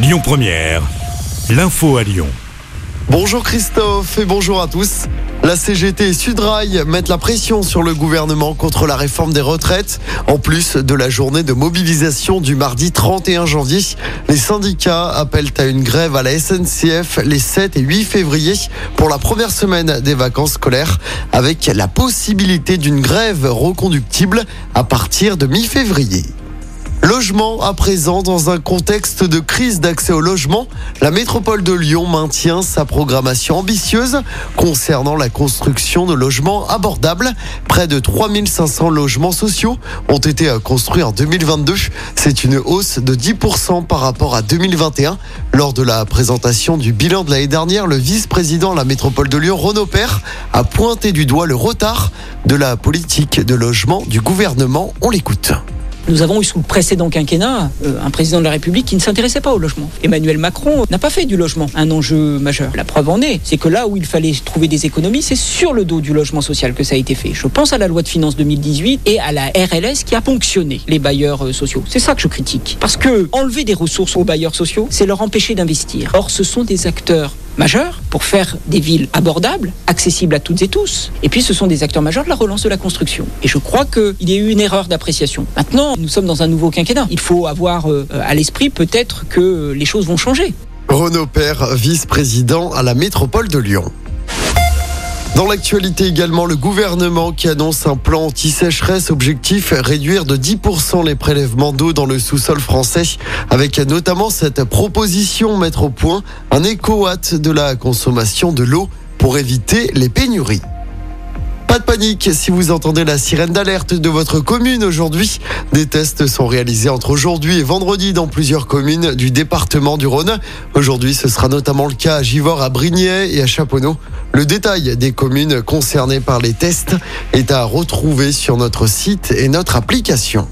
Lyon Première, l'info à Lyon. Bonjour Christophe et bonjour à tous. La CGT et Sudrail mettent la pression sur le gouvernement contre la réforme des retraites. En plus de la journée de mobilisation du mardi 31 janvier, les syndicats appellent à une grève à la SNCF les 7 et 8 février pour la première semaine des vacances scolaires avec la possibilité d'une grève reconductible à partir de mi-février. Logement à présent dans un contexte de crise d'accès au logement, la métropole de Lyon maintient sa programmation ambitieuse concernant la construction de logements abordables. Près de 3500 logements sociaux ont été construits en 2022. C'est une hausse de 10% par rapport à 2021. Lors de la présentation du bilan de l'année dernière, le vice-président de la métropole de Lyon, Renaud Père, a pointé du doigt le retard de la politique de logement du gouvernement. On l'écoute. Nous avons eu sous le précédent quinquennat euh, un président de la République qui ne s'intéressait pas au logement. Emmanuel Macron n'a pas fait du logement un enjeu majeur. La preuve en est, c'est que là où il fallait trouver des économies, c'est sur le dos du logement social que ça a été fait. Je pense à la loi de finances 2018 et à la RLS qui a ponctionné les bailleurs euh, sociaux. C'est ça que je critique. Parce que enlever des ressources aux bailleurs sociaux, c'est leur empêcher d'investir. Or, ce sont des acteurs majeurs pour faire des villes abordables, accessibles à toutes et tous. Et puis ce sont des acteurs majeurs de la relance de la construction. Et je crois qu'il y a eu une erreur d'appréciation. Maintenant, nous sommes dans un nouveau quinquennat. Il faut avoir euh, à l'esprit peut-être que les choses vont changer. Renaud Père, vice-président à la métropole de Lyon. Dans l'actualité également, le gouvernement qui annonce un plan anti-sécheresse, objectif réduire de 10% les prélèvements d'eau dans le sous-sol français, avec notamment cette proposition mettre au point un éco-watt de la consommation de l'eau pour éviter les pénuries. Pas de panique si vous entendez la sirène d'alerte de votre commune aujourd'hui. Des tests sont réalisés entre aujourd'hui et vendredi dans plusieurs communes du département du Rhône. Aujourd'hui, ce sera notamment le cas à Givors, à Brignais et à Chaponneau. Le détail des communes concernées par les tests est à retrouver sur notre site et notre application.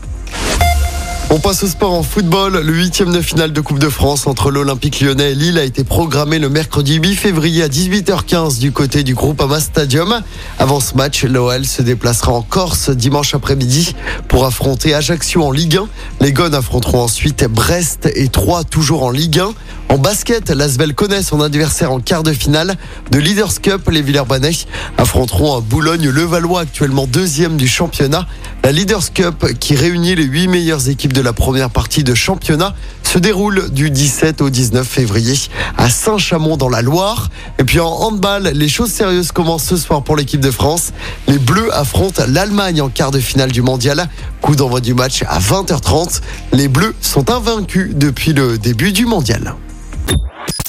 On passe au sport en football. Le huitième de finale de Coupe de France entre l'Olympique lyonnais et Lille a été programmé le mercredi 8 février à 18h15 du côté du groupe Ama Stadium. Avant ce match, l'OL se déplacera en Corse dimanche après-midi pour affronter Ajaccio en Ligue 1. Les Gones affronteront ensuite Brest et Troyes toujours en Ligue 1. En basket, l'Asvel connaît son adversaire en quart de finale de Leaders Cup. Les Villers-Banais affronteront Boulogne-Levallois, actuellement deuxième du championnat. La Leaders Cup, qui réunit les huit meilleures équipes de la première partie de championnat, se déroule du 17 au 19 février à Saint-Chamond dans la Loire. Et puis en handball, les choses sérieuses commencent ce soir pour l'équipe de France. Les Bleus affrontent l'Allemagne en quart de finale du mondial. Coup d'envoi du match à 20h30. Les Bleus sont invaincus depuis le début du mondial.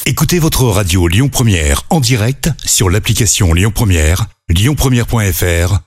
Écoutez votre radio Lyon Première en direct sur l'application Lyon Première, lyonpremière.fr